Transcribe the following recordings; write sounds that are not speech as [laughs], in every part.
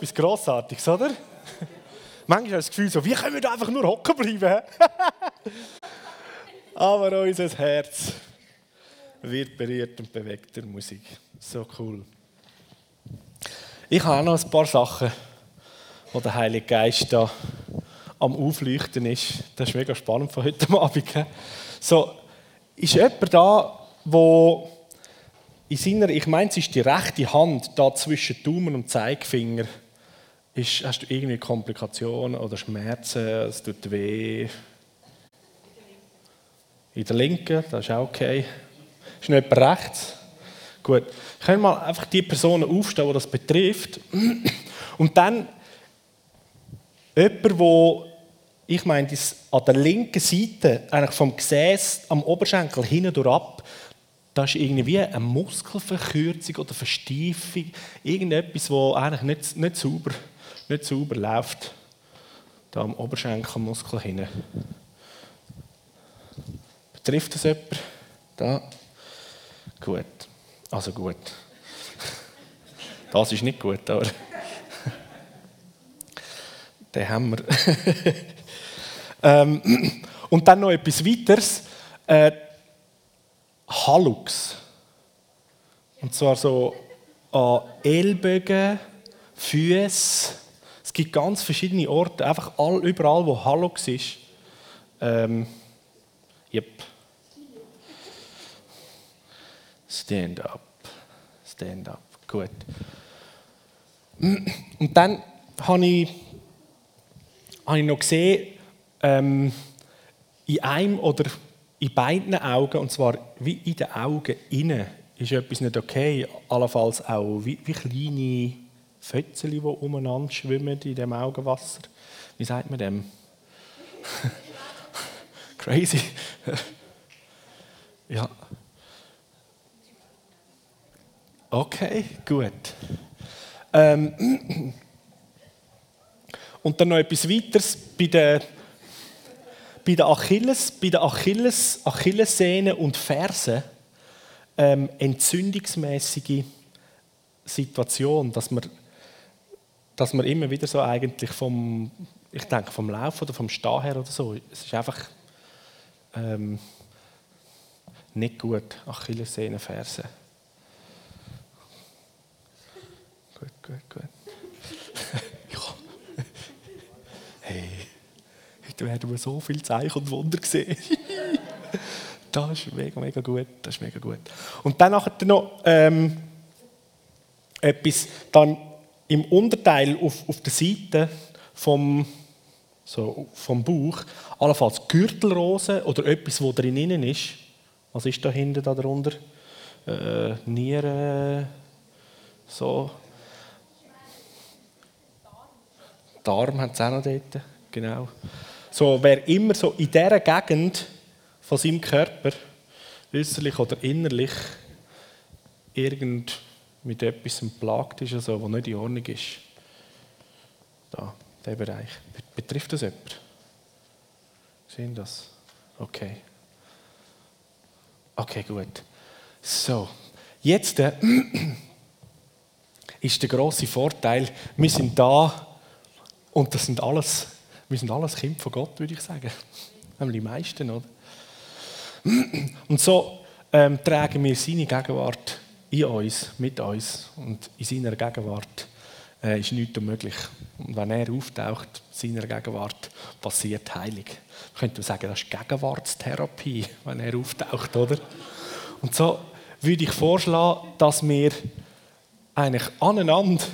etwas Grossartiges, oder? [laughs] Manchmal habe ich das Gefühl, so, wie können wir da einfach nur hocken bleiben? [laughs] Aber unser Herz wird berührt und bewegt der Musik. So cool. Ich habe auch noch ein paar Sachen, wo der Heilige Geist da am Aufleuchten ist. Das ist mega spannend von heute Abend. So, ist jemand da, wo in seiner, ich meine, es ist die rechte Hand da zwischen Daumen und Zeigefinger, ist, hast du irgendwie Komplikationen oder Schmerzen, es tut weh? In der linken, das ist auch okay. Ist noch jemand rechts? Gut. Können mal einfach die Personen aufstehen, die das betrifft. Und dann jemand, wo ich meine, an der linken Seite, eigentlich vom Gesäß am Oberschenkel hinten durch ab, da ist irgendwie eine Muskelverkürzung oder Verstiefung, irgendetwas, wo eigentlich nicht, nicht, sauber, nicht sauber läuft. Da am Oberschenkelmuskel hinten. Betrifft das jemand? Da? Gut. Also gut. [laughs] Das ist nicht gut, aber. [laughs] Den haben wir. [laughs] ähm, [clears throat] und dann noch etwas weiteres. Äh, Hallux. Und zwar so an Ellbogen, Füße. Es gibt ganz verschiedene Orte, einfach all, überall, wo Hallux ist. Ähm, yep. Stand up. Stand up. Gut. Und dann habe ich, habe ich noch gesehen, ähm, in einem oder in beiden Augen, und zwar wie in den Augen innen, ist etwas nicht okay. Allenfalls auch wie, wie kleine Fötzchen, die umeinander schwimmen in dem Augenwasser. Wie sagt man dem? [laughs] Crazy. [laughs] ja. Okay, gut. Ähm, [clears throat] und dann noch etwas weiteres bei der bei der Achilles, bei der Achilles, Achillessehne und Ferse ähm, entzündungsmäßige Situation, dass man, dass man immer wieder so eigentlich vom, ich denke vom Lauf oder vom Stehen her oder so, es ist einfach ähm, nicht gut, Achillessehne, Ferse. Gut, gut, gut. [laughs] hey. Heute werden wir so viel Zeichen und Wunder sehen. [laughs] das ist mega, mega gut. Das ist mega gut. Und dann nachher noch ähm, etwas dann im Unterteil auf, auf der Seite vom, so, vom Bauch, allenfalls Gürtelrose oder etwas, was drinnen ist. Was ist da hinten da drunter? Äh, Nieren, so. Darm hat es auch noch dort, genau. So, wer immer so in dieser Gegend von seinem Körper, äußerlich oder innerlich, irgend mit etwas plagt ist, also, was nicht in Ordnung ist. Da, der Bereich. Betrifft das jemand? Sehen das? Okay. Okay, gut. So, jetzt äh, [clears throat] ist der große Vorteil, wir sind da und das sind alles wir sind alles Kind von Gott, würde ich sagen. [laughs] Nämlich die meisten, oder? [clears throat] Und so ähm, tragen wir seine Gegenwart in uns, mit uns. Und in seiner Gegenwart äh, ist nichts unmöglich. Und wenn er auftaucht, in seiner Gegenwart, passiert Heilig. Man könnte sagen, das ist Gegenwartstherapie, wenn er auftaucht, oder? Und so würde ich vorschlagen, dass wir eigentlich aneinander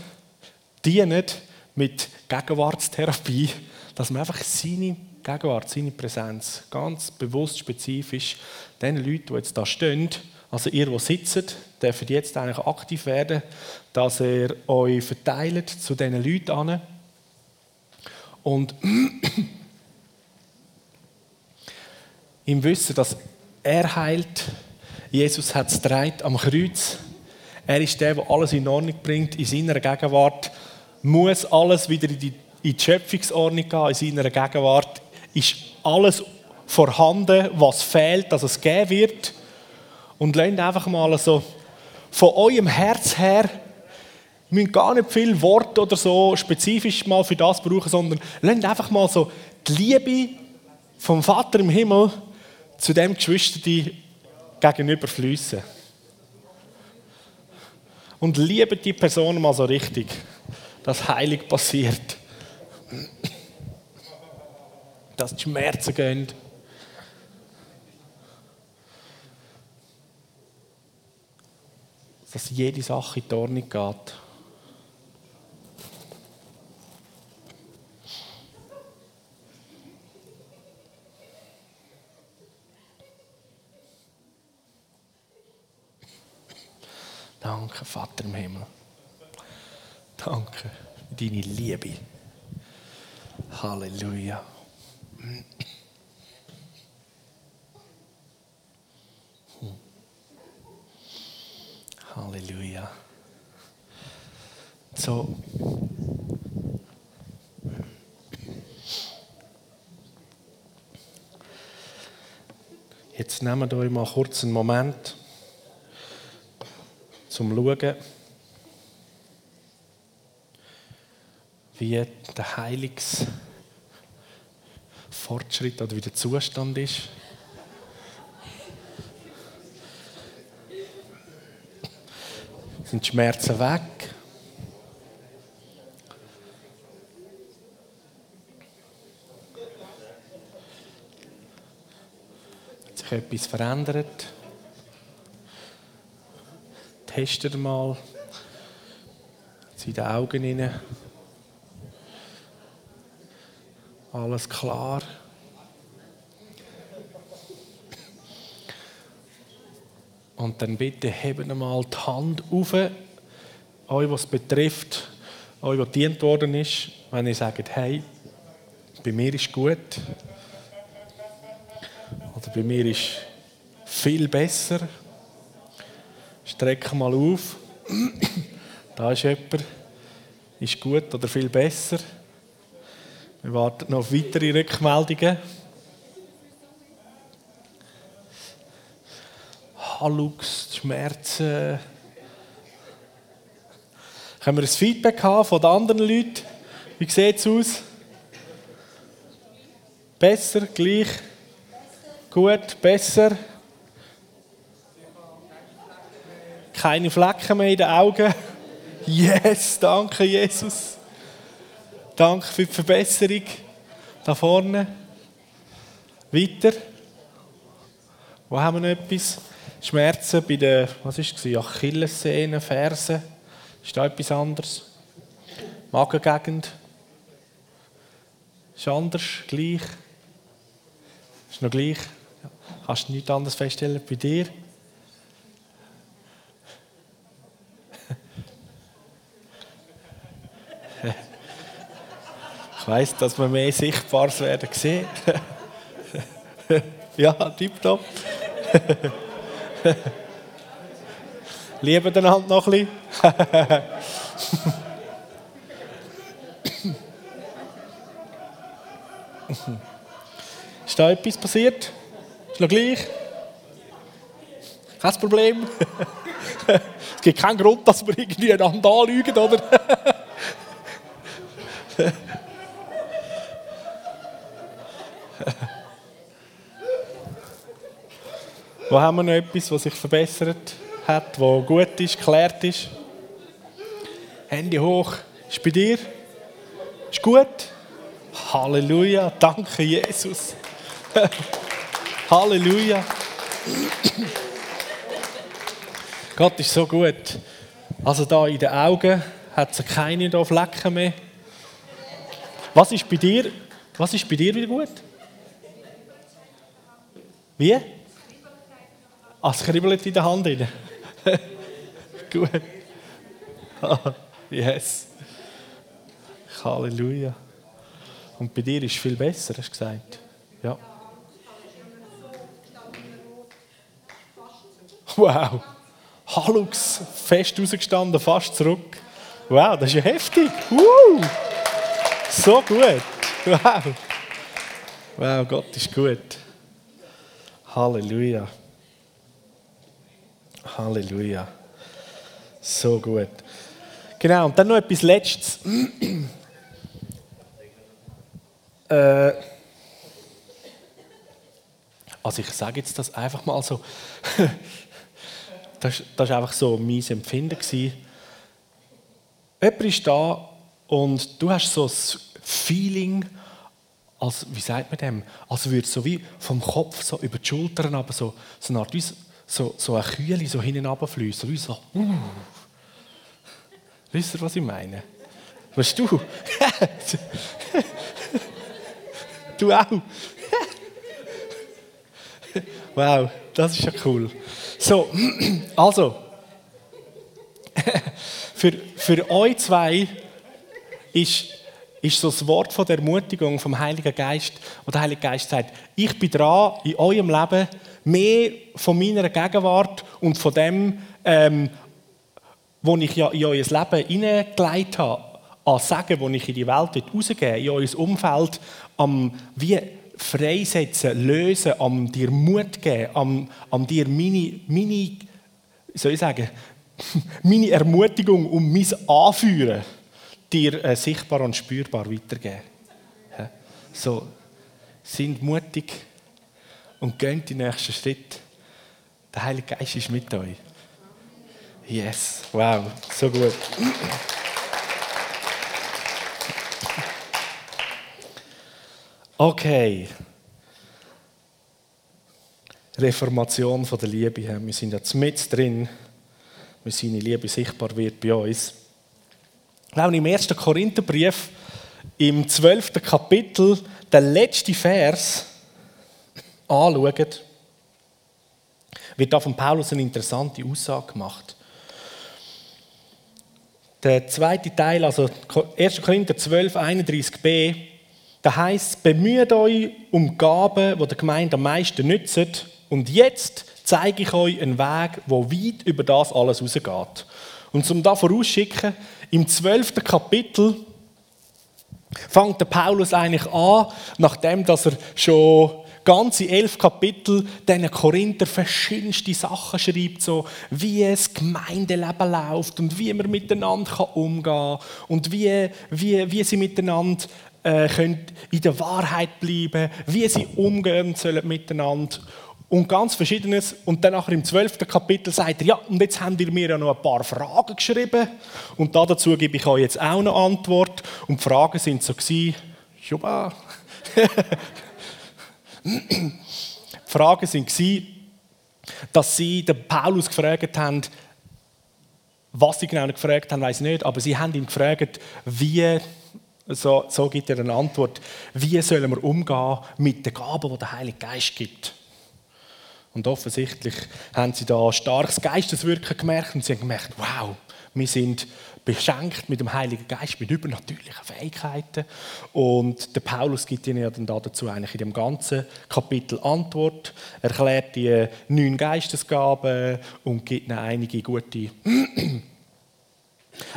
dienen mit Gegenwartstherapie dass man einfach seine Gegenwart, seine Präsenz ganz bewusst, spezifisch den Leuten, die jetzt da stehen, also ihr, die sitzen, dürft jetzt eigentlich aktiv werden, dass er euch verteilt zu diesen Leuten an. Und [clears throat] im Wissen, dass er heilt, Jesus hat es am Kreuz. Er ist der, der alles in Ordnung bringt in seiner Gegenwart, muss alles wieder in die in die Schöpfungsordnung gehen, in seiner Gegenwart, ist alles vorhanden, was fehlt, dass es geben wird. Und lernt einfach mal so von eurem Herz her müssen gar nicht viel Worte oder so spezifisch mal für das brauchen, sondern lasst einfach mal so die Liebe vom Vater im Himmel zu dem Geschwister gegenüber fließen. Und liebe die Person mal so richtig, dass heilig passiert. Dass die Schmerzen gehen. Dass jede Sache in die Ordnung geht. Danke, Vater im Himmel. Danke für deine Liebe. Halleluja. Halleluja. So. Jetzt nehmen wir euch mal kurz einen Moment zum Schauen, wie der Heilungsfortschritt oder wie der Zustand ist. Sind die Schmerzen weg? Hat sich etwas verändert? testet mal in den Augen rein. Alles klar. Und dann bitte heben mal die Hand auf, euch, was betrifft, euch, was dient worden ist, wenn ihr sagt, hey, bei mir ist gut. Oder bei mir ist viel besser. Streck mal auf. Da ist jemand. Ist gut oder viel besser. Wir warten noch auf weitere Rückmeldungen. Hallux, Schmerzen. Können wir ein Feedback haben von den anderen Leuten? Wie sieht es aus? Besser, gleich, gut, besser. Keine Flecken mehr in den Augen. Yes, danke Jesus. Danke für die Verbesserung. Da vorne. Weiter. Wo haben wir noch etwas? Schmerzen bei den, was ist es, Achillessehnen, Fersen. Ist da etwas anderes? Magengegend. Ist anders, gleich. Ist noch gleich. Hast du nichts anderes feststellen bei dir? [laughs] Ich weiss, dass wir mehr Sichtbares werden sehen. [laughs] ja, tipptopp. [laughs] Lieben einander noch ein bisschen. Ist da etwas passiert? Ist noch gleich? Kein Problem. [laughs] es gibt keinen Grund, dass wir irgendwie einander anlügen, oder? [laughs] Wo haben wir noch etwas, was sich verbessert hat, wo gut ist, geklärt ist? Hände hoch. Ist bei dir? Ist gut? Halleluja. Danke, Jesus. [laughs] Halleluja. Gott ist so gut. Also da in den Augen hat es keine Flecken mehr. Was ist bei dir? Was ist bei dir wieder gut? Wie? Ah, es kribbelt in der Hand rein. [laughs] gut. [laughs] Yes. Halleluja. Und bei dir ist viel besser, hast du gesagt. Ja. Wow. Hallux, fest rausgestanden, fast zurück. Wow, das ist ja heftig. Woo. So gut. Wow. Wow, Gott ist gut. Halleluja. Halleluja. So gut. Genau, und dann noch etwas Letztes. [clears throat] äh, also ich sage jetzt das einfach mal so. [laughs] das, war einfach so mein Empfinden. Jemand ist da und du hast so ein Feeling, als, wie sagt man dem, als würde so wie vom Kopf so über die Schultern, aber so, so eine Art, so, so eine Kühle so hinten runterfließen, wie so, uh. Wisst ihr, was ich meine? Weißt du? [laughs] du auch? [laughs] wow, das ist ja cool. So, [clears throat] also, [laughs] für, für euch zwei ist, ist so das Wort von der Ermutigung vom Heiligen Geist, wo der Heilige Geist sagt, ich bin dran, in eurem Leben mehr von meiner Gegenwart und von dem, ähm, wo ich ja in euer Leben hineingelegt habe, an Sagen, wo ich in die Welt rausgebe, in euer Umfeld, am wie freisetzen, lösen, am dir Mut geben, am, am dir meine, meine, soll ich sagen, [laughs] meine Ermutigung und mein Anführen dir äh, sichtbar und spürbar weitergeben. Ja? So, sind mutig und geht den nächsten Schritt. Der Heilige Geist ist mit euch. Yes, wow, so gut. Okay. Reformation von der Liebe. Wir sind jetzt mit drin, wie seine Liebe sichtbar wird bei uns. Wir im 1. Korintherbrief im 12. Kapitel den letzten Vers anschauen, wird da von Paulus eine interessante Aussage gemacht. Der zweite Teil, also 1. Korinther 12, 31b, da heißt bemüht euch um Gaben, die der Gemeinde am meisten nützen. Und jetzt zeige ich euch einen Weg, wo weit über das alles rausgeht. Und zum da vorausschicken, im 12. Kapitel fängt der Paulus eigentlich an, nachdem dass er schon ganze elf Kapitel diesen Korinther verschiedenste Sachen schreibt, so wie es Gemeindeleben läuft und wie man miteinander umgehen kann und wie, wie, wie sie miteinander äh, können in der Wahrheit bleiben wie sie umgehen sollen miteinander und ganz Verschiedenes. Und dann nachher im zwölften Kapitel sagt er, ja, und jetzt habt ihr mir ja noch ein paar Fragen geschrieben und dazu gebe ich euch jetzt auch eine Antwort. Und die Fragen sind so gewesen. [laughs] Die Fragen waren, dass sie den Paulus gefragt haben, was sie genau gefragt haben, weiß ich nicht, aber sie haben ihn gefragt, wie, so, so gibt er eine Antwort, wie sollen wir umgehen mit den Gaben, die der Heilige Geist gibt. Und offensichtlich haben sie da starkes Geisteswirken gemerkt und sie haben gemerkt, wow, wir sind beschenkt mit dem Heiligen Geist, mit übernatürlichen Fähigkeiten. Und der Paulus gibt ihnen ja dann dazu eigentlich in dem ganzen Kapitel Antwort, erklärt die neun Geistesgaben und gibt ihnen einige gute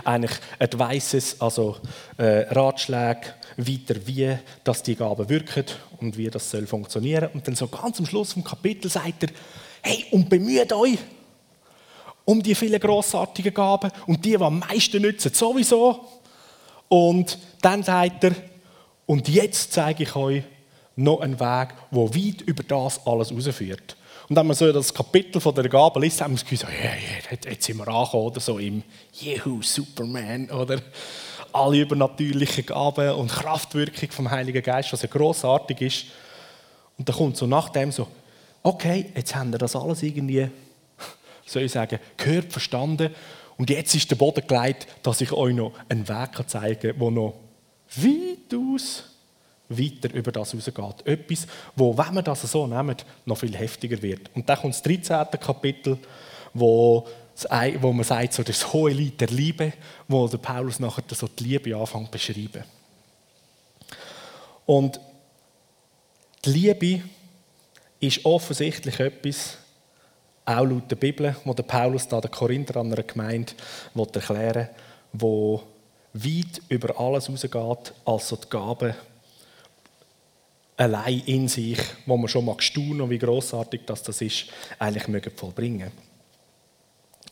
eigentlich Advices, also äh, Ratschläge weiter, wie dass die Gaben wirken und wie das soll funktionieren. Und dann so ganz am Schluss vom Kapitel sagt er, hey, und bemüht euch, um die vielen grossartigen Gaben und die, die am meisten nützen, sowieso. Und dann sagt er, und jetzt zeige ich euch noch einen Weg, der weit über das alles herausführt. Und wenn man so das Kapitel von der Gabe liest, haben wir das Gefühl, so, yeah, yeah, jetzt sind wir angekommen, oder so im Jehu, Superman, oder alle übernatürlichen Gaben und Kraftwirkung vom Heiligen Geist, was ja grossartig ist. Und dann kommt so nach dem so, okay, jetzt haben wir das alles irgendwie [laughs] soll ich sagen, gehört, verstanden. Und jetzt ist der Boden gelegt, dass ich euch noch einen Weg zeigen kann, der noch weitaus weiter über das rausgeht. Etwas, wo, wenn wir das so nehmen, noch viel heftiger wird. Und dann kommt das 13. Kapitel, wo, wo man sagt, so das hohe Lied der Liebe, wo der Paulus nachher so die Liebe anfängt zu beschreiben. Und die Liebe ist offensichtlich etwas, auch laut der Bibel, wo der Paulus da der Korinther an einer Gemeinde erklären will, wo weit über alles rausgeht, als so die Gaben allein in sich, wo man schon mal staunen, wie großartig das, das ist, eigentlich mögen vollbringen.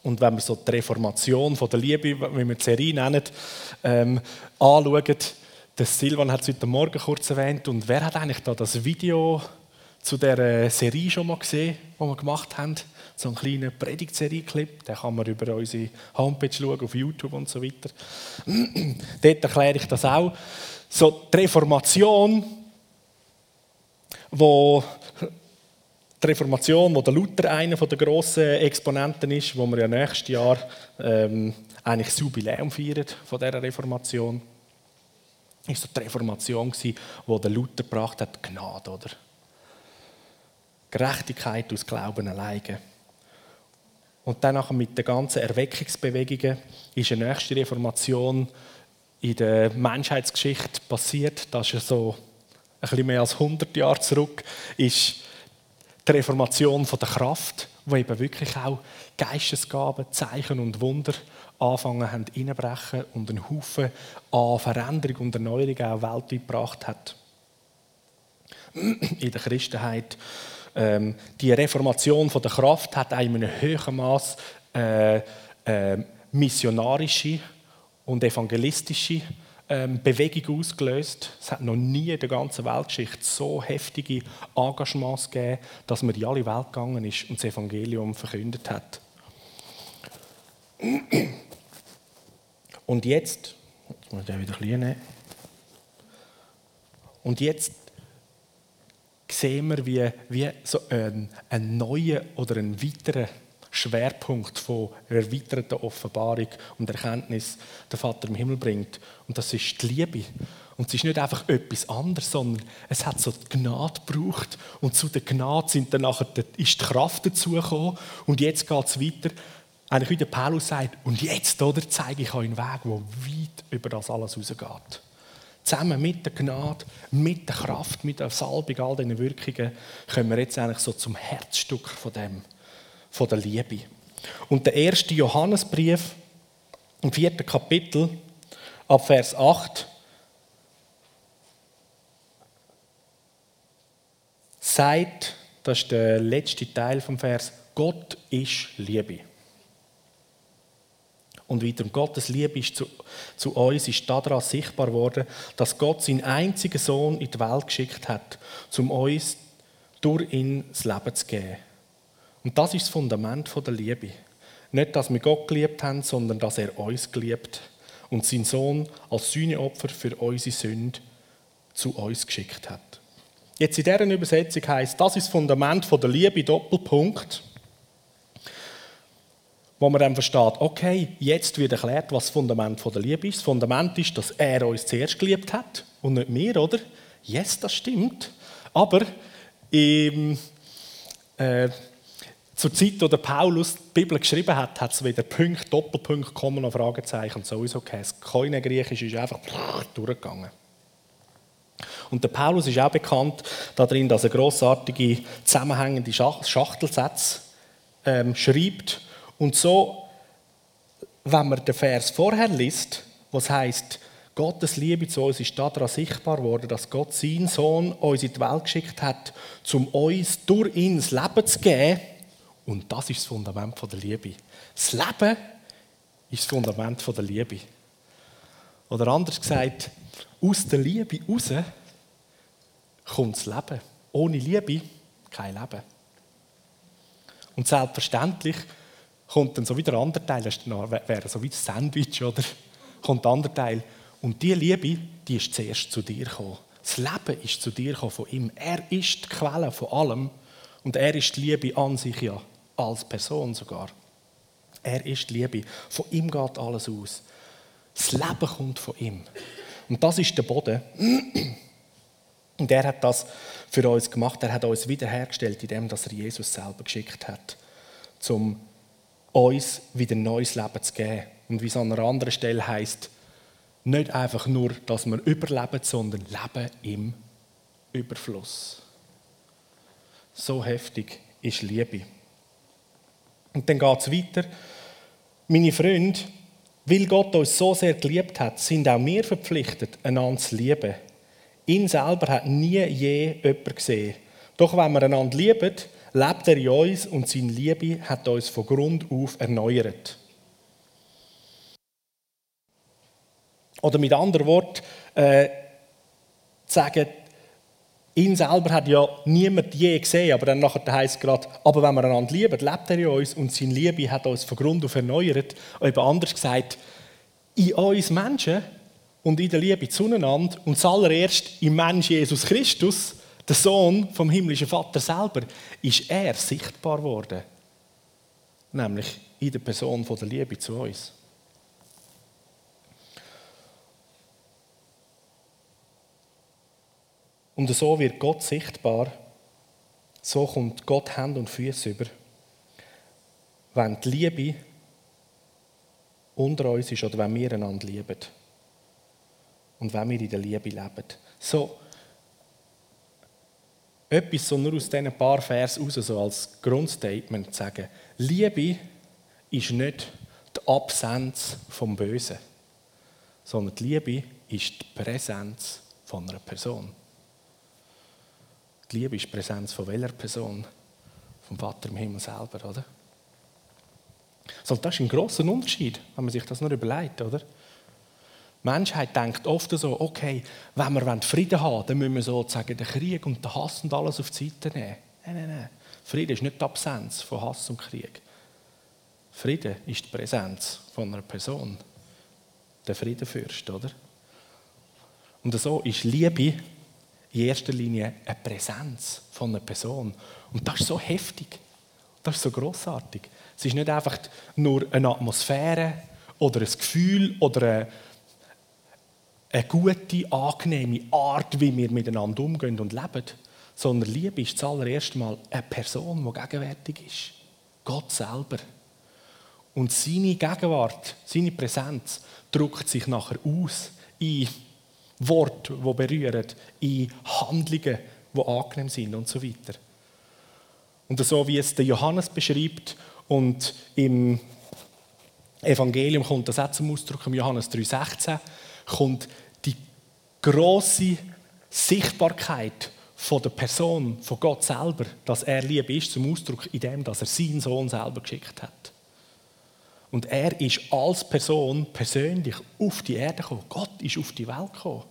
und wenn wir so die Reformation von der Liebe, wie wir die Serie nennen, ähm, anschauen, der Silvan hat es heute Morgen kurz erwähnt. Und wer hat eigentlich da das Video zu der Serie schon mal gesehen, die wir gemacht haben? So einen kleinen Predigtserie-Clip, den kann man über unsere Homepage schauen, auf YouTube und so weiter. [clears throat] Dort erkläre ich das auch. So die Reformation, wo die Reformation, wo der Luther einer der grossen Exponenten ist, wo wir ja nächstes Jahr ähm, eigentlich das Jubiläum feiern von dieser Reformation, ist so die Reformation gewesen, wo der Luther gebracht hat, Gnade, oder? Gerechtigkeit aus Glauben alleine. Und dann mit den ganzen Erweckungsbewegungen ist eine nächste Reformation in der Menschheitsgeschichte passiert. Das ist so ein bisschen mehr als 100 Jahre zurück, ist die Reformation von der Kraft, wo eben wirklich auch Geistesgaben, Zeichen und Wunder anfangen haben reinbrechen und einen Haufen an Veränderung und Erneuerung auch weltweit gebracht hat. In der Christenheit. Ähm, die Reformation von der Kraft hat in einem höheren Maß äh, äh, missionarische und evangelistische ähm, Bewegung ausgelöst. Es hat noch nie in der ganzen Weltgeschichte so heftige Engagements gegeben, dass man in alle Welt gegangen ist und das Evangelium verkündet hat. Und jetzt, jetzt muss ich den wieder klein nehmen. Und jetzt sehen wir, wie, wie so ein, ein neuer oder ein weiterer Schwerpunkt von erweiterter Offenbarung und Erkenntnis der Vater im Himmel bringt. Und das ist die Liebe. Und es ist nicht einfach etwas anderes, sondern es hat so die Gnade gebraucht. Und zu der Gnade sind dann nachher, ist die Kraft dazugekommen. Und jetzt geht es weiter eigentlich wie der Paulus sagt, und jetzt oder, zeige ich euch einen Weg, der weit über das alles rausgeht. Zusammen mit der Gnade, mit der Kraft, mit der Salbung, all diesen Wirkungen, kommen wir jetzt eigentlich so zum Herzstück von dem, von der Liebe. Und der erste Johannesbrief im vierten Kapitel, ab Vers 8, sagt, das ist der letzte Teil vom Vers, Gott ist Liebe. Und wiederum Gottes Liebe ist zu, zu uns ist daran sichtbar worden, dass Gott seinen einzigen Sohn in die Welt geschickt hat, um uns durch ihn das Leben zu geben. Und das ist das Fundament der Liebe. Nicht, dass wir Gott geliebt haben, sondern dass er uns geliebt und seinen Sohn als Sühneopfer für unsere Sünde zu uns geschickt hat. Jetzt in dieser Übersetzung heißt, das ist das Fundament der Liebe, Doppelpunkt wo man dann versteht, okay, jetzt wird erklärt, was das Fundament der Liebe ist. Das Fundament ist, dass er uns zuerst geliebt hat und nicht wir, oder? Yes, das stimmt. Aber im, äh, zur Zeit, wo der Paulus die Bibel geschrieben hat, hat es wieder Punkt, Doppelpunkt, Komma und Fragezeichen und sowieso kein Keine Griechisch ist einfach durchgegangen. Und der Paulus ist auch bekannt darin, dass er grossartige zusammenhängende Schachtelsätze ähm, schreibt und so, wenn man den Vers vorher liest, was heißt, Gottes Liebe zu uns ist daran sichtbar worden, dass Gott seinen Sohn uns in die Welt geschickt hat, um uns durch ihn das Leben zu geben. Und das ist das Fundament der Liebe. Das Leben ist das Fundament der Liebe. Oder anders gesagt, aus der Liebe raus kommt das Leben. Ohne Liebe kein Leben. Und selbstverständlich kommt dann so wieder der andere Teil, das wäre so wie das Sandwich, oder? Kommt der andere Teil. Und die Liebe, die ist zuerst zu dir gekommen. Das Leben ist zu dir gekommen von ihm. Er ist die Quelle von allem. Und er ist die Liebe an sich ja, als Person sogar. Er ist die Liebe. Von ihm geht alles aus. Das Leben kommt von ihm. Und das ist der Boden. Und er hat das für uns gemacht. Er hat uns wiederhergestellt, indem er Jesus selber geschickt hat, zum uns wieder ein neues Leben zu geben. Und wie es an einer anderen Stelle heißt, nicht einfach nur, dass wir überleben, sondern leben im Überfluss. So heftig ist Liebe. Und dann geht es weiter. Meine Freunde, weil Gott uns so sehr geliebt hat, sind auch wir verpflichtet, einander zu lieben. Ihn selber hat nie je jemand gesehen. Doch wenn wir einander lieben, lebt er in uns und seine Liebe hat uns von Grund auf erneuert. Oder mit anderen Worten, äh, sagen, ihn selber hat ja niemand je gesehen, aber dann nachher heißt es gerade, aber wenn wir einander lieben, lebt er in uns und seine Liebe hat uns von Grund auf erneuert. Eben anders gesagt, in uns Menschen und in der Liebe zueinander und zuallererst im Mensch Jesus Christus, der Sohn vom himmlischen Vater selber, ist er sichtbar worden. Nämlich in der Person von der Liebe zu uns. Und so wird Gott sichtbar, so kommt Gott Hand und Füße über. Wenn die Liebe unter uns ist oder wenn wir einander lieben. Und wenn wir in der Liebe leben. So, etwas so nur aus diesen paar Vers raus, so als Grundstatement zu sagen. Liebe ist nicht die Absenz vom Bösen, sondern die Liebe ist die Präsenz von einer Person. Die Liebe ist die Präsenz von welcher Person? Vom Vater im Himmel selber, oder? So, das ist ein großer Unterschied, wenn man sich das nur überlegt, oder? Die Menschheit denkt oft so, okay, wenn wir Frieden haben wollen, dann müssen wir sozusagen den Krieg und den Hass und alles auf die Seite nehmen. Nein, nein, nein. Frieden ist nicht die Absenz von Hass und Krieg. Frieden ist die Präsenz von einer Person. Der Friedenfürst, oder? Und so ist Liebe in erster Linie eine Präsenz von einer Person. Und das ist so heftig. Das ist so großartig. Es ist nicht einfach nur eine Atmosphäre oder ein Gefühl oder eine, eine gute, angenehme Art, wie wir miteinander umgehen und leben, sondern Liebe ist zuallererst mal eine Person, die gegenwärtig ist. Gott selber. Und seine Gegenwart, seine Präsenz drückt sich nachher aus in Worte, die berühren, in Handlungen, die angenehm sind und so weiter. Und so wie es der Johannes beschreibt und im Evangelium kommt das auch zum Ausdruck, im Johannes 3,16, kommt die große Sichtbarkeit von der Person, von Gott selber, dass er Liebe ist, zum Ausdruck in dem, dass er seinen Sohn selber geschickt hat. Und er ist als Person persönlich auf die Erde gekommen. Gott ist auf die Welt gekommen.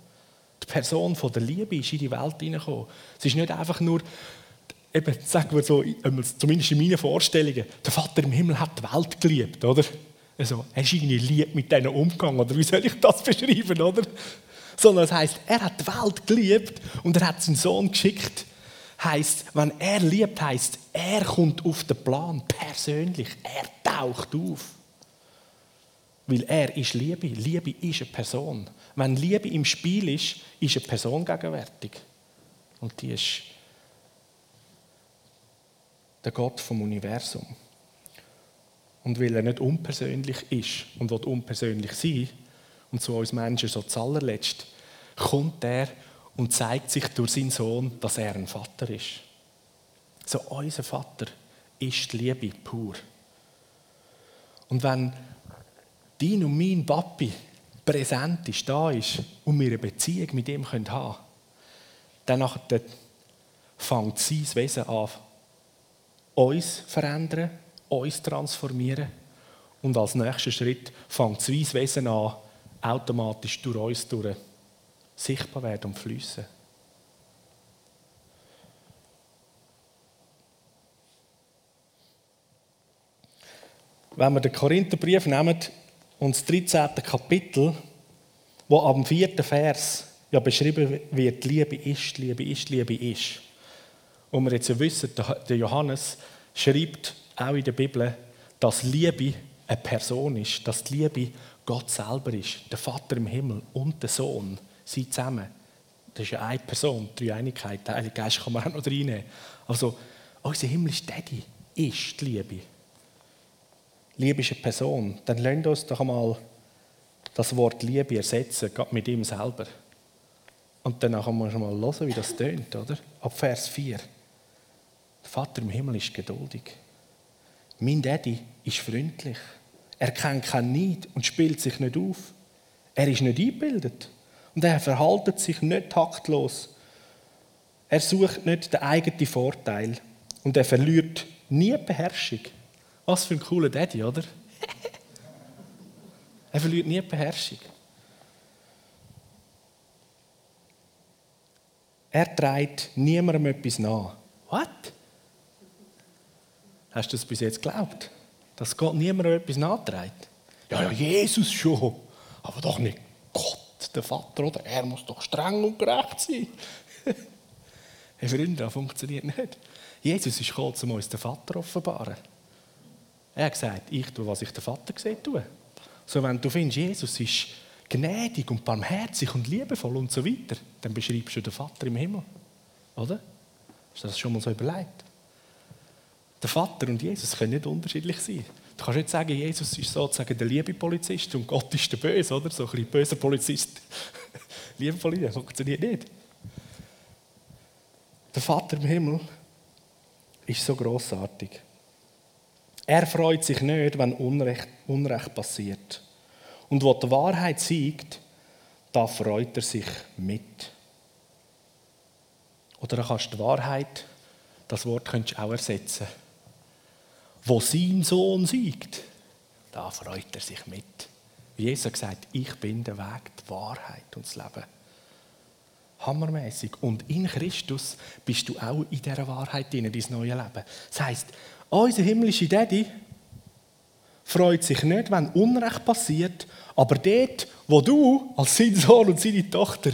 Die Person von der Liebe ist in die Welt hineingekommen. Es ist nicht einfach nur, eben, sagen wir so, zumindest in meinen Vorstellungen, der Vater im Himmel hat die Welt geliebt, oder? Also, er ist irgendwie lieb mit denen umgegangen, oder wie soll ich das beschreiben, oder? Sondern es heißt, er hat die Welt geliebt und er hat seinen Sohn geschickt. Heißt, wenn er liebt, heißt, er kommt auf den Plan persönlich. Er taucht auf. Weil er ist Liebe. Liebe ist eine Person. Wenn Liebe im Spiel ist, ist eine Person gegenwärtig. Und die ist der Gott vom Universum. Und weil er nicht unpersönlich ist und will unpersönlich sein, und zu uns Menschen so zuallerletzt, kommt er und zeigt sich durch seinen Sohn, dass er ein Vater ist. So, unser Vater ist die Liebe pur. Und wenn dein und mein Papi präsent ist, da ist und wir eine Beziehung mit ihm haben können, dann fängt sein Wesen an, uns verändern, uns transformieren. Und als nächster Schritt fängt sein Wesen an, automatisch durch uns durch sichtbar werden und fließen. Wenn wir den Korintherbrief nehmen, und das 13. Kapitel, wo dem vierten Vers ja beschrieben wird, Liebe ist, Liebe ist, Liebe ist. Und wir jetzt ja wissen, der Johannes schreibt auch in der Bibel, dass Liebe eine Person ist, dass die Liebe Gott selber ist, der Vater im Himmel und der Sohn, sie zusammen. Das ist ja eine Person, die Einigkeit, der Geist kann man auch noch reinnehmen. Also, unser himmlischer Daddy ist die Liebe Liebe ist eine Person, dann lasst uns doch einmal das Wort Liebe ersetzen, gerade mit ihm selber. Und dann kann man schon mal hören, wie das tönt, oder? Ab Vers 4. Der Vater im Himmel ist geduldig. Mein Daddy ist freundlich. Er kennt keinen Neid und spielt sich nicht auf. Er ist nicht eingebildet. Und er verhaltet sich nicht taktlos. Er sucht nicht den eigenen Vorteil Und er verliert nie Beherrschung. Was für ein cooler Daddy, oder? [laughs] er verliert nie die Beherrschung. Er trägt niemandem etwas nach. Was? Hast du das bis jetzt geglaubt? Dass Gott niemandem etwas nachträgt? Ja, ja, Jesus schon. Aber doch nicht Gott, der Vater, oder? Er muss doch streng und gerecht sein. [laughs] hey, Freunde, das funktioniert nicht. Jesus ist gekommen, um uns den Vater offenbaren. Er hat gesagt, ich tue, was ich den Vater gesehen tue. So, wenn du findest, Jesus ist gnädig und barmherzig und liebevoll und so weiter, dann beschreibst du den Vater im Himmel. Oder? Hast du das schon mal so überlegt? Der Vater und Jesus können nicht unterschiedlich sein. Du kannst nicht sagen, Jesus ist sozusagen der liebe Polizist und Gott ist der Böse, oder? So ein böser Polizist. [laughs] liebe Polizist, funktioniert nicht. Der Vater im Himmel ist so großartig. Er freut sich nicht, wenn Unrecht, Unrecht passiert. Und wo die Wahrheit siegt, da freut er sich mit. Oder dann kannst du die Wahrheit, das Wort könntest du auch ersetzen wo sein Sohn siegt, da freut er sich mit. Jesus hat gesagt, ich bin der Weg, die Wahrheit und das Leben. Hammermäßig. Und in Christus bist du auch in dieser Wahrheit drin, dein neue Leben. Das heisst, unser himmlischer Daddy freut sich nicht, wenn Unrecht passiert, aber dort, wo du als sein Sohn und seine Tochter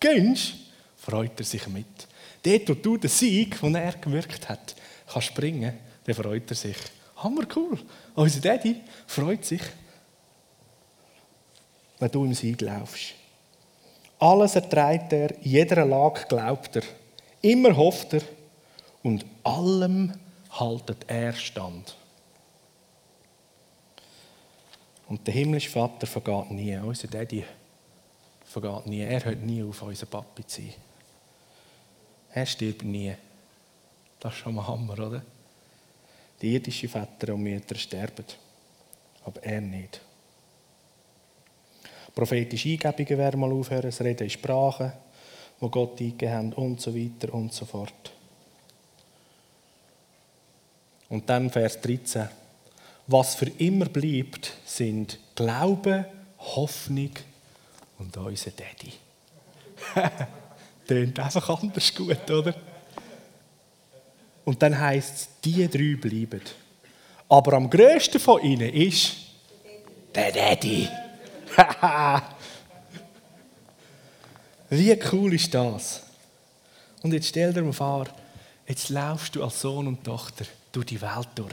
gönnst, freut er sich mit. Dort, wo du den Sieg, den er gewirkt hat, kannst bringen dann freut er sich. Hammer cool. Unser Daddy freut sich, wenn du im Sieg laufst. Alles erträgt er, jeder Lage glaubt er, immer hofft er und allem haltet er stand. Und der himmlische Vater vergeht nie. Unser Daddy vergeht nie. Er hört nie auf, unser Papi zu sein. Er stirbt nie. Das ist schon mal Hammer, oder? Die irdischen Väter und Mütter sterben, aber er nicht. Prophetische Eingebungen werden mal aufhören, das Reden in Sprachen, wo Gott eingegeben hat und so weiter und so fort. Und dann Vers 13. Was für immer bleibt, sind Glaube, Hoffnung und unser Daddy. [laughs] Tönt einfach anders gut, oder? Und dann heißt es, die drei bleiben. Aber am größten von ihnen ist der Daddy. [laughs] Wie cool ist das? Und jetzt stell dir mal vor, jetzt laufst du als Sohn und Tochter durch die Welt durch.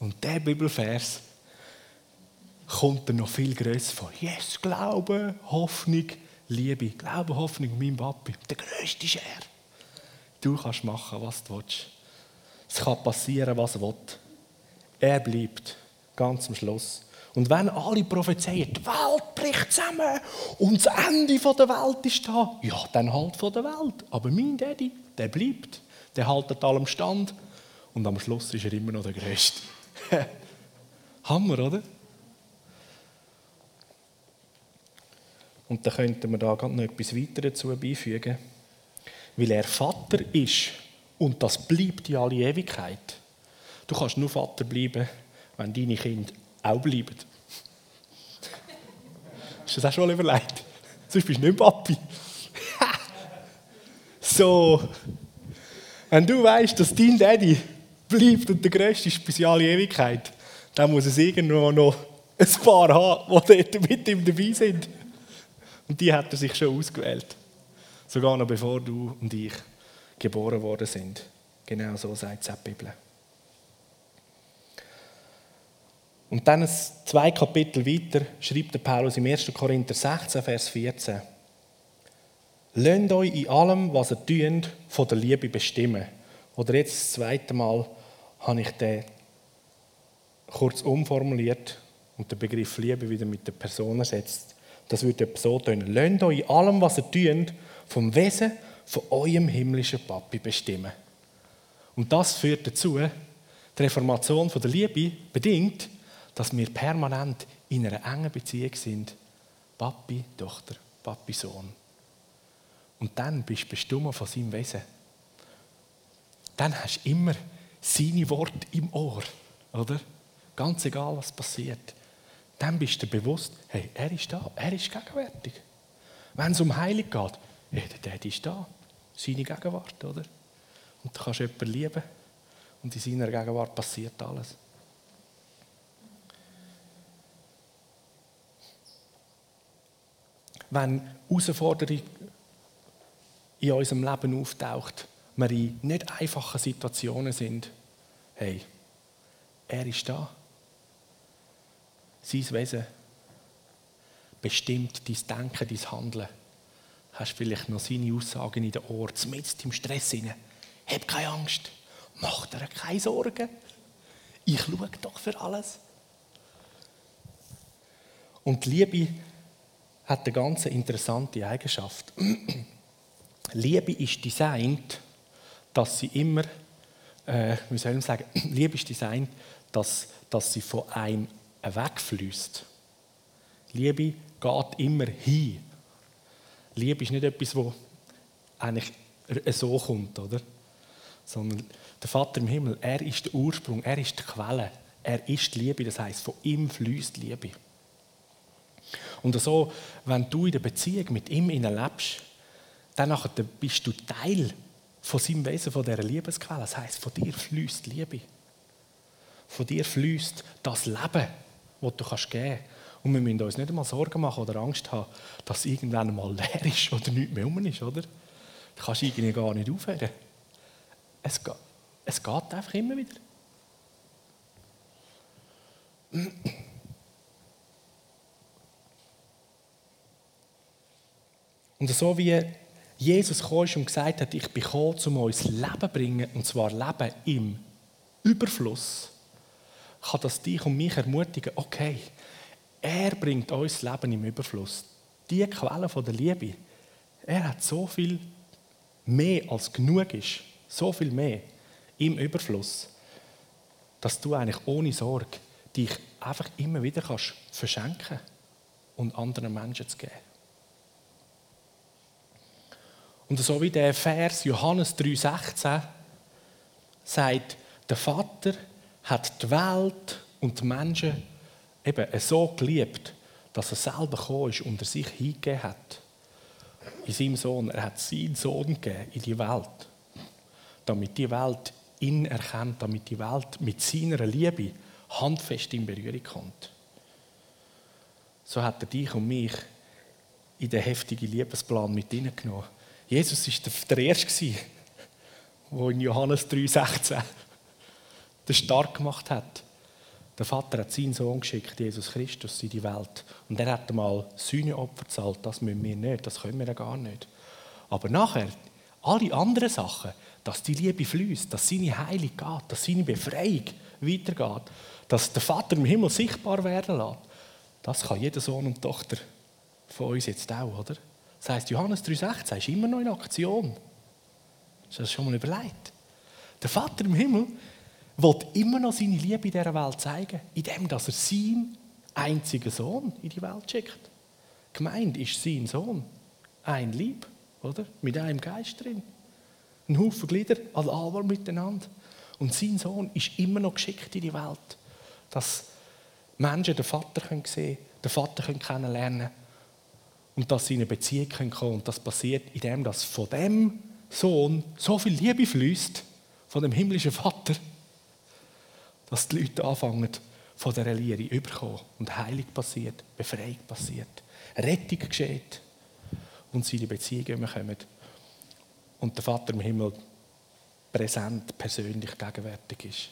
Und der Bibelvers kommt dir noch viel größer vor. Yes, Glaube, Hoffnung, Liebe. Glaube, Hoffnung, mein Papi. Der größte ist er. Du kannst machen, was du willst. Es kann passieren, was er will. Er bleibt ganz am Schluss. Und wenn alle prophezeien, die Welt bricht zusammen und das Ende der Welt ist da, ja, dann halt von der Welt. Aber mein Daddy, der bleibt. Der haltet allem Stand und am Schluss ist er immer noch der Größte. [laughs] Hammer, oder? Und da könnten wir da noch etwas weiter dazu beifügen weil er Vater ist und das bleibt in alle Ewigkeit. Du kannst nur Vater bleiben, wenn deine Kinder auch bleiben. Hast du das auch schon mal überlegt? Sonst bist du nicht Papi. [laughs] so, wenn du weißt, dass dein Daddy bleibt und der Größte ist bis in alle Ewigkeit, dann muss es irgendwo noch ein paar haben, die dort mit ihm dabei sind. Und die hat er sich schon ausgewählt. Sogar noch bevor du und ich geboren worden sind. Genau so sagt die Bibel. Und dann zwei Kapitel weiter schreibt der Paulus im 1. Korinther 16, Vers 14. Lasst euch in allem, was ihr tut, von der Liebe bestimmen. Oder jetzt das zweite Mal habe ich den kurz umformuliert und den Begriff Liebe wieder mit der Person ersetzt. Das würde so tun. Lasst euch in allem, was ihr tut, vom Wesen von eurem himmlischen Papi bestimmen. Und das führt dazu, die Reformation von der Liebe bedingt, dass wir permanent in einer engen Beziehung sind. Papi, Tochter, Papi, Sohn. Und dann bist du bestimmt von seinem Wesen. dann hast du immer seine Worte im Ohr, oder? Ganz egal, was passiert. Dann bist du bewusst, hey, er ist da, er ist gegenwärtig. Wenn es um Heilig geht, hey, der Dad ist da, seine Gegenwart, oder? Und du kannst jemanden lieben und in seiner Gegenwart passiert alles. Wenn Herausforderung in unserem Leben auftaucht, wir in nicht einfachen Situationen sind, hey, er ist da. Sein Wesen bestimmt dein Denken, dein Handeln. Hast vielleicht noch seine Aussagen in den Ohren, mit im Stress hinein. Hab keine Angst, mach dir keine Sorgen. Ich schaue doch für alles. Und die Liebe hat eine ganz interessante Eigenschaft. [clears throat] Liebe ist designt, dass sie immer, äh, wie soll ich sagen, [clears throat] Liebe ist designt, dass, dass sie von einem wegfließt. Liebe geht immer hin. Liebe ist nicht etwas, wo eigentlich so kommt, oder? Sondern der Vater im Himmel, er ist der Ursprung, er ist die Quelle, er ist die Liebe, das heißt, von ihm fließt Liebe. Und so, wenn du in der Beziehung mit ihm lebst, dann bist du Teil von seinem Wesen, von dieser Liebesquelle. Das heißt, von dir fließt Liebe. Von dir fließt das Leben, das du geben kannst. Und wir müssen uns nicht einmal Sorgen machen oder Angst haben, dass irgendwann mal leer ist oder nichts mehr um ist, oder? Du kannst irgendwie gar nicht aufhören. Es es geht einfach immer wieder. Und so wie Jesus kam und gesagt hat, ich bin gekommen, um uns Leben zu bringen, und zwar Leben im Überfluss, kann das dich und mich ermutigen, okay, er bringt uns Leben im Überfluss. Die Quelle der Liebe, er hat so viel mehr als genug ist, so viel mehr im Überfluss, dass du eigentlich ohne Sorge dich einfach immer wieder kannst verschenken und anderen Menschen zu geben. Und so wie der Vers Johannes 3,16 sagt, der Vater hat die Welt und die Menschen eben so geliebt, dass er selber gekommen ist und er sich hingegeben hat. In seinem Sohn. Er hat seinen Sohn gegeben in die Welt. Damit die Welt ihn erkennt, damit die Welt mit seiner Liebe handfest in Berührung kommt. So hat er dich und mich in den heftigen Liebesplan mit hineingenommen. Jesus war der Erste, der in Johannes 3,16 den Stark gemacht hat. Der Vater hat seinen Sohn geschickt, Jesus Christus, in die Welt. Und er hat einmal Sühneopfer gezahlt. Das müssen wir nicht, das können wir ja gar nicht. Aber nachher, alle anderen Sachen, dass die Liebe fließt, dass seine Heilung geht, dass seine Befreiung weitergeht, dass der Vater im Himmel sichtbar werden lässt, das kann jeder Sohn und Tochter von uns jetzt auch, oder? Das heisst, Johannes 3,16 ist immer noch in Aktion. Hast du das schon mal überlegt? Der Vater im Himmel will immer noch seine Liebe in dieser Welt zeigen, indem er seinen einzigen Sohn in die Welt schickt. Gemeint ist sein Sohn. Ein Lieb, oder? Mit einem Geist drin. Ein Haufen Glieder, alle miteinander. Und sein Sohn ist immer noch geschickt in die Welt, dass Menschen den Vater sehen können, den Vater kennenlernen können und dass sie in eine Beziehung kommen können. Und das passiert, indem dass von dem Sohn so viel Liebe fließt, von dem himmlischen Vater, dass die Leute anfangen, von der Lehre überkommen und Heilung passiert, Befreiung passiert, Rettung geschieht und sie in die Beziehungen kommen und der Vater im Himmel präsent, persönlich gegenwärtig ist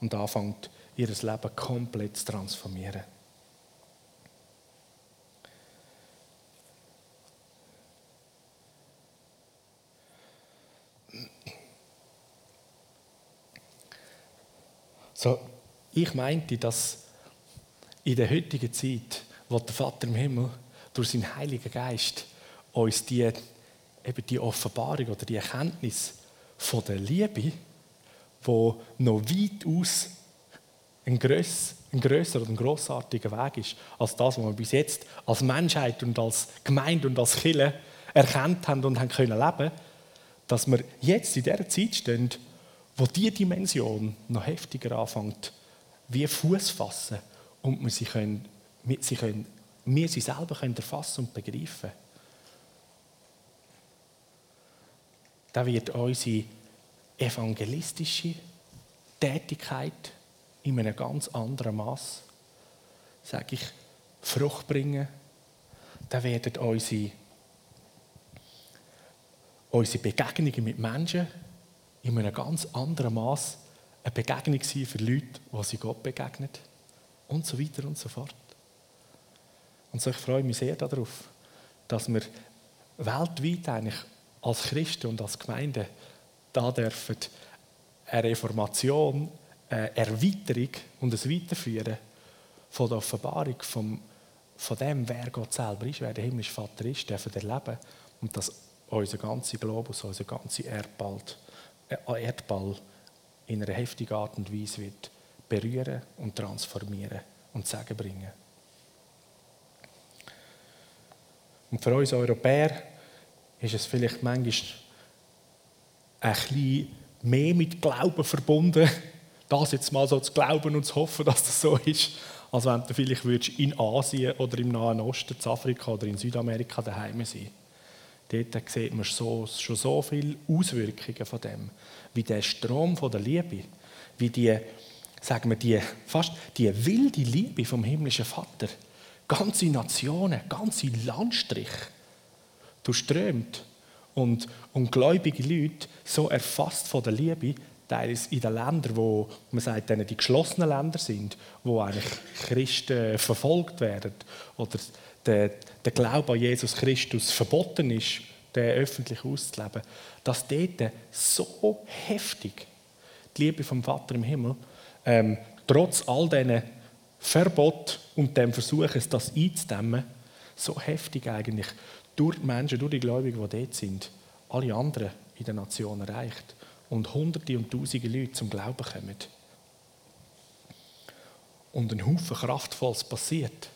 und anfängt, ihr Leben komplett zu transformieren. So, ich meinte, dass in der heutigen Zeit, wo der Vater im Himmel durch seinen Heiligen Geist uns die, eben die Offenbarung oder die Erkenntnis von der Liebe, wo noch weitaus ein, gröss, ein grösser ein grossartiger Weg ist, als das, was wir bis jetzt als Menschheit und als Gemeinde und als Kirche erkannt haben und haben können leben, dass wir jetzt in dieser Zeit stehen, wo diese Dimension noch heftiger anfängt, wie Fuß fassen und wir sie, können, wir sie, können, wir sie selber können erfassen und begreifen dann wird unsere evangelistische Tätigkeit in einem ganz anderen Maß, sage ich, Frucht bringen. Dann werden unsere, unsere Begegnungen mit Menschen in einem ganz anderen Maß eine Begegnung sein für Leute, die sie Gott begegnen. Und so weiter und so fort. Und so ich freue mich sehr darauf, dass wir weltweit eigentlich als Christen und als Gemeinde da dürfen eine Reformation, eine Erweiterung und ein Weiterführen von der Offenbarung vom, von dem, wer Gott selber ist, wer der himmlische Vater ist, dürfen erleben und dass unser ganzer Globus, unser ganzer Erdball, äh, Erdball in einer heftigen Art und Weise wird berühren und transformieren und Segen bringen. Und für uns Europäer ist es vielleicht manchmal ein bisschen mehr mit Glauben verbunden, [laughs] das jetzt mal so zu glauben und zu hoffen, dass das so ist, als wenn du vielleicht in Asien oder im Nahen Osten, in Afrika oder in Südamerika daheim sein Dort sieht man so, schon so viele Auswirkungen von dem, wie der Strom von der Liebe, wie die, sagen wir, die, fast die wilde Liebe vom himmlischen Vater ganze Nationen, ganze Landstriche durchströmt und, und gläubige Leute so erfasst von der Liebe, teils in den Ländern, wo man sagt, die geschlossenen Länder sind, wo eigentlich Christen verfolgt werden oder der, der Glaube an Jesus Christus verboten ist, den öffentlich auszuleben, dass dort so heftig die Liebe vom Vater im Himmel, ähm, trotz all diesen Verbot und dem Versuch, das einzudämmen, so heftig eigentlich durch die Menschen, durch die Gläubigen, die dort sind, alle anderen in der Nation erreicht und Hunderte und Tausende Leute zum Glauben kommen. Und ein Haufen Kraftvolles passiert.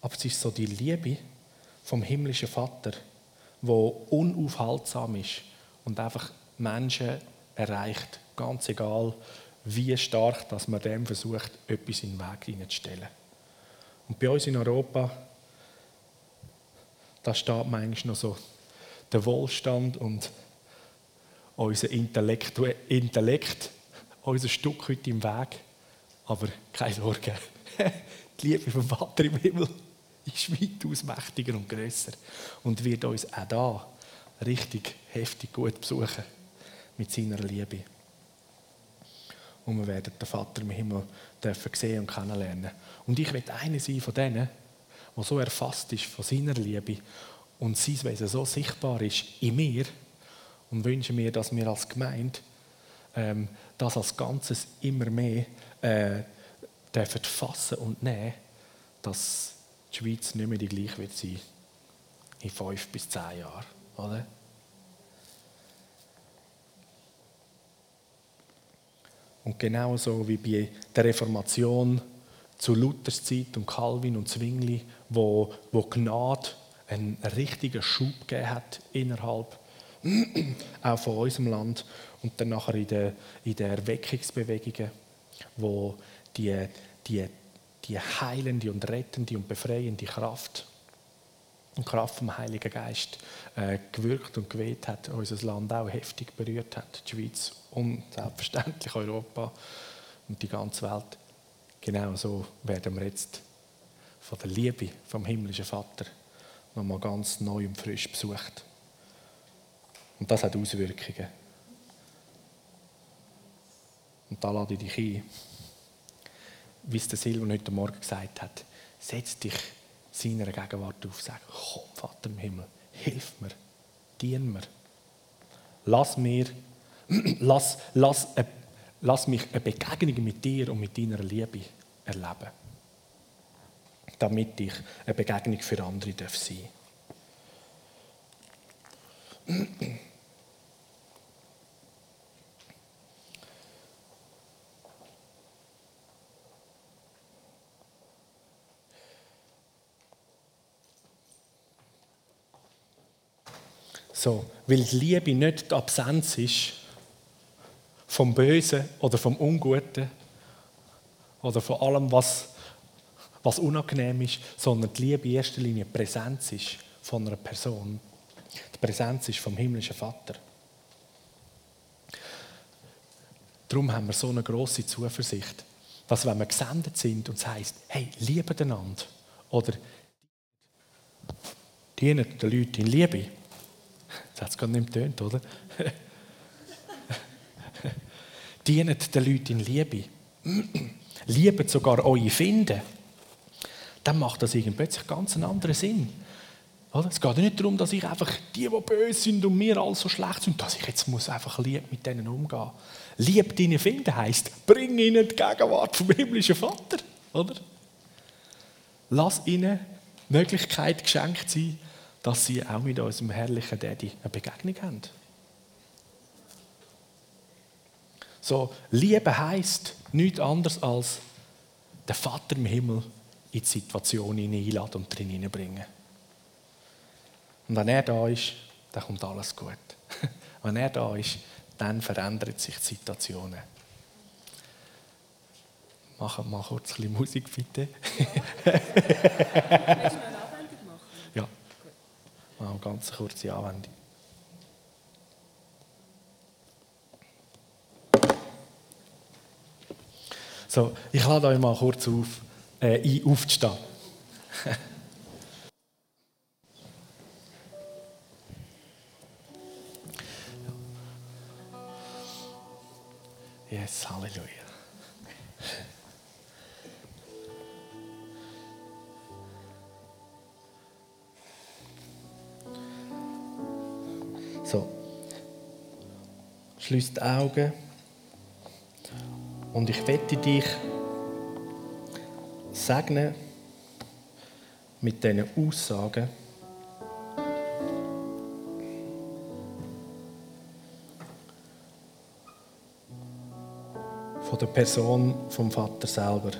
Aber es ist so die Liebe vom himmlischen Vater, wo unaufhaltsam ist und einfach Menschen erreicht, ganz egal, wie stark dass man dem versucht, etwas in den Weg hineinzustellen. Und bei uns in Europa da steht manchmal noch so der Wohlstand und unser Intellekt, Intellekt unser Stück heute im Weg. Aber keine Sorge, [laughs] die Liebe vom Vater im Himmel ist [laughs] weitaus mächtiger und grösser und wird uns auch da richtig heftig gut besuchen mit seiner Liebe. Und wir werden den Vater im Himmel dürfen sehen und kennenlernen. Und ich werde einer sein von denen, der so erfasst ist von seiner Liebe und sein Wesen so sichtbar ist in mir und wünsche mir, dass wir als Gemeinde ähm, das als Ganzes immer mehr äh, dürfen fassen und nehmen, dass die Schweiz nicht mehr die gleiche wird sein in fünf bis zehn Jahren. Oder? Und genauso wie bei der Reformation zu Luthers Zeit und Calvin und Zwingli, wo, wo Gnade einen richtigen Schub gegeben hat innerhalb [clears throat] auch von unserem Land und dann nachher in den, in den Erweckungsbewegungen, wo die, die, die heilende und rettende und befreiende Kraft und Kraft vom Heiligen Geist äh, gewirkt und geweht hat, unser Land auch heftig berührt hat, die Schweiz und selbstverständlich Europa und die ganze Welt. Genau so werden wir jetzt von der Liebe vom himmlischen Vater nochmal ganz neu und frisch besucht. Und das hat Auswirkungen. Und da lade ich dich ein, wie es der Silvan heute Morgen gesagt hat, setz dich seiner Gegenwart auf, sag, komm Vater im Himmel, hilf mir, dien mir. Lass mir, [clears throat] lass, lass, lass mich eine Begegnung mit dir und mit deiner Liebe erleben damit ich eine Begegnung für andere sein darf. [clears throat] So, weil die Liebe nicht die Absenz ist vom Bösen oder vom Unguten oder von allem, was, was unangenehm ist, sondern die Liebe in erster Linie Präsenz ist von einer Person. Die Präsenz ist vom himmlischen Vater. Darum haben wir so eine große Zuversicht, dass wenn wir gesendet sind und es heisst, hey, liebe einander oder dienen den Leuten in Liebe. Das hat es gerade nicht getönt, oder? [laughs] Dienet den Leuten in Liebe. [clears throat] Liebet sogar eure Finden. Dann macht das irgendwie plötzlich ganz einen anderen Sinn. Oder? Es geht nicht darum, dass ich einfach die, die böse sind und mir alle so schlecht sind, dass ich jetzt muss einfach lieb mit denen umgehen. Lieb deine Finden heisst, bring ihnen die Gegenwart vom himmlischen Vater, oder? Lass ihnen Möglichkeit geschenkt sein, dass sie auch mit unserem herrlichen Daddy eine Begegnung haben. So, Liebe heisst nichts anderes als den Vater im Himmel in die Situation einladen und drin hineinbringen. Und wenn er da ist, dann kommt alles gut. [laughs] wenn er da ist, dann verändert sich die Situation. Machen mal kurz ein bisschen Musik, bitte. [laughs] eine ganz kurze Anwendung. So, ich lade euch mal kurz auf, äh, ein, aufzustehen. [laughs] Yes, Halleluja. Schließ die Augen. Und ich wette dich segnen mit diesen Aussagen. von der Person vom Vater selber.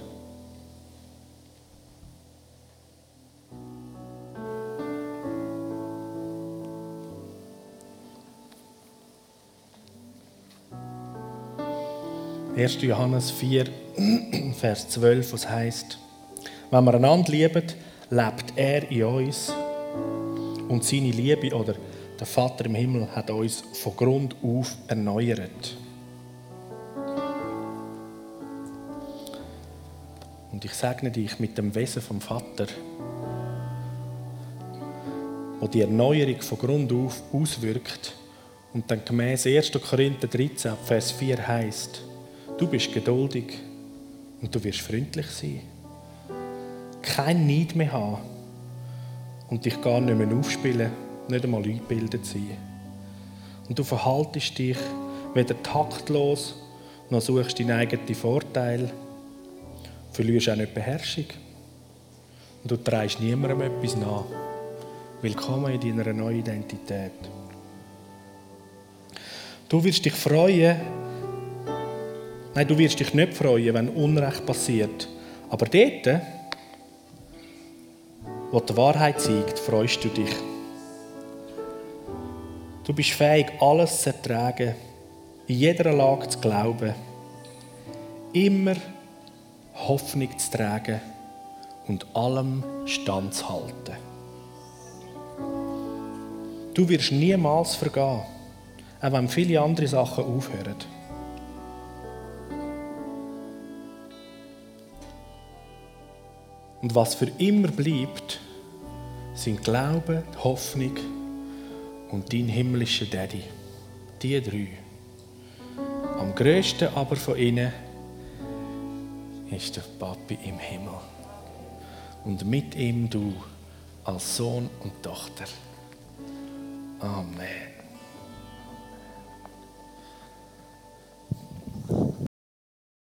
Erst Johannes 4, [clears throat] Vers 12, was heißt: Wenn wir einander lieben, lebt er in uns und seine Liebe oder der Vater im Himmel hat uns von Grund auf erneuert. Und ich segne dich mit dem Wesen vom Vater, wo die Erneuerung von Grund auf auswirkt und dann gemäß 1. Korinther 13, Vers 4 heißt: Du bist geduldig und du wirst freundlich sein. Kein Neid mehr haben und dich gar nicht mehr aufspielen, nicht einmal eingebildet sein. Und du verhaltest dich weder taktlos noch suchst deinen eigenen Vorteil verlierst auch nicht Beherrschung. Und du trägst niemandem etwas nach. Willkommen in deiner neuen Identität. Du wirst dich freuen, nein, du wirst dich nicht freuen, wenn Unrecht passiert. Aber dort, wo die Wahrheit zeigt, freust du dich. Du bist fähig, alles zu ertragen, in jeder Lage zu glauben, immer Hoffnung zu tragen und allem standzuhalten. Du wirst niemals vergehen, auch wenn viele andere Sachen aufhören. Und was für immer bleibt, sind Glaube, Hoffnung und dein himmlischer Daddy. Die drei. Am größten aber von ihnen ist der Papi im Himmel. Und mit ihm du als Sohn und Tochter. Amen.